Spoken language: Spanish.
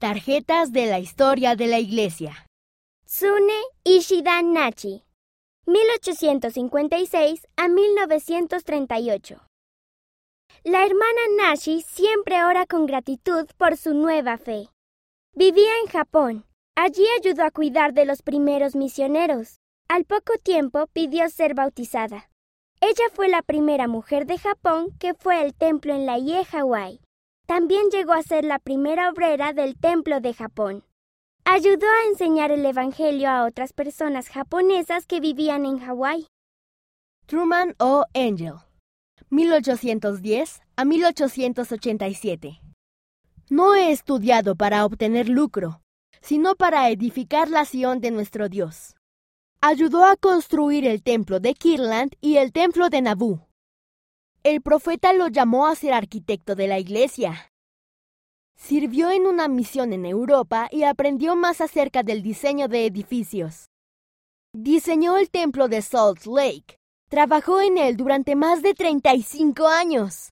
Tarjetas de la historia de la Iglesia. Tsune Ishida Nachi, 1856 a 1938. La hermana Nashi siempre ora con gratitud por su nueva fe. Vivía en Japón. Allí ayudó a cuidar de los primeros misioneros. Al poco tiempo pidió ser bautizada. Ella fue la primera mujer de Japón que fue al templo en la IE Hawaii. También llegó a ser la primera obrera del templo de Japón. Ayudó a enseñar el Evangelio a otras personas japonesas que vivían en Hawái. Truman O. Angel, 1810 a 1887. No he estudiado para obtener lucro, sino para edificar la Sion de nuestro Dios. Ayudó a construir el templo de Kirland y el templo de Nabú. El profeta lo llamó a ser arquitecto de la iglesia. Sirvió en una misión en Europa y aprendió más acerca del diseño de edificios. Diseñó el templo de Salt Lake. Trabajó en él durante más de 35 años.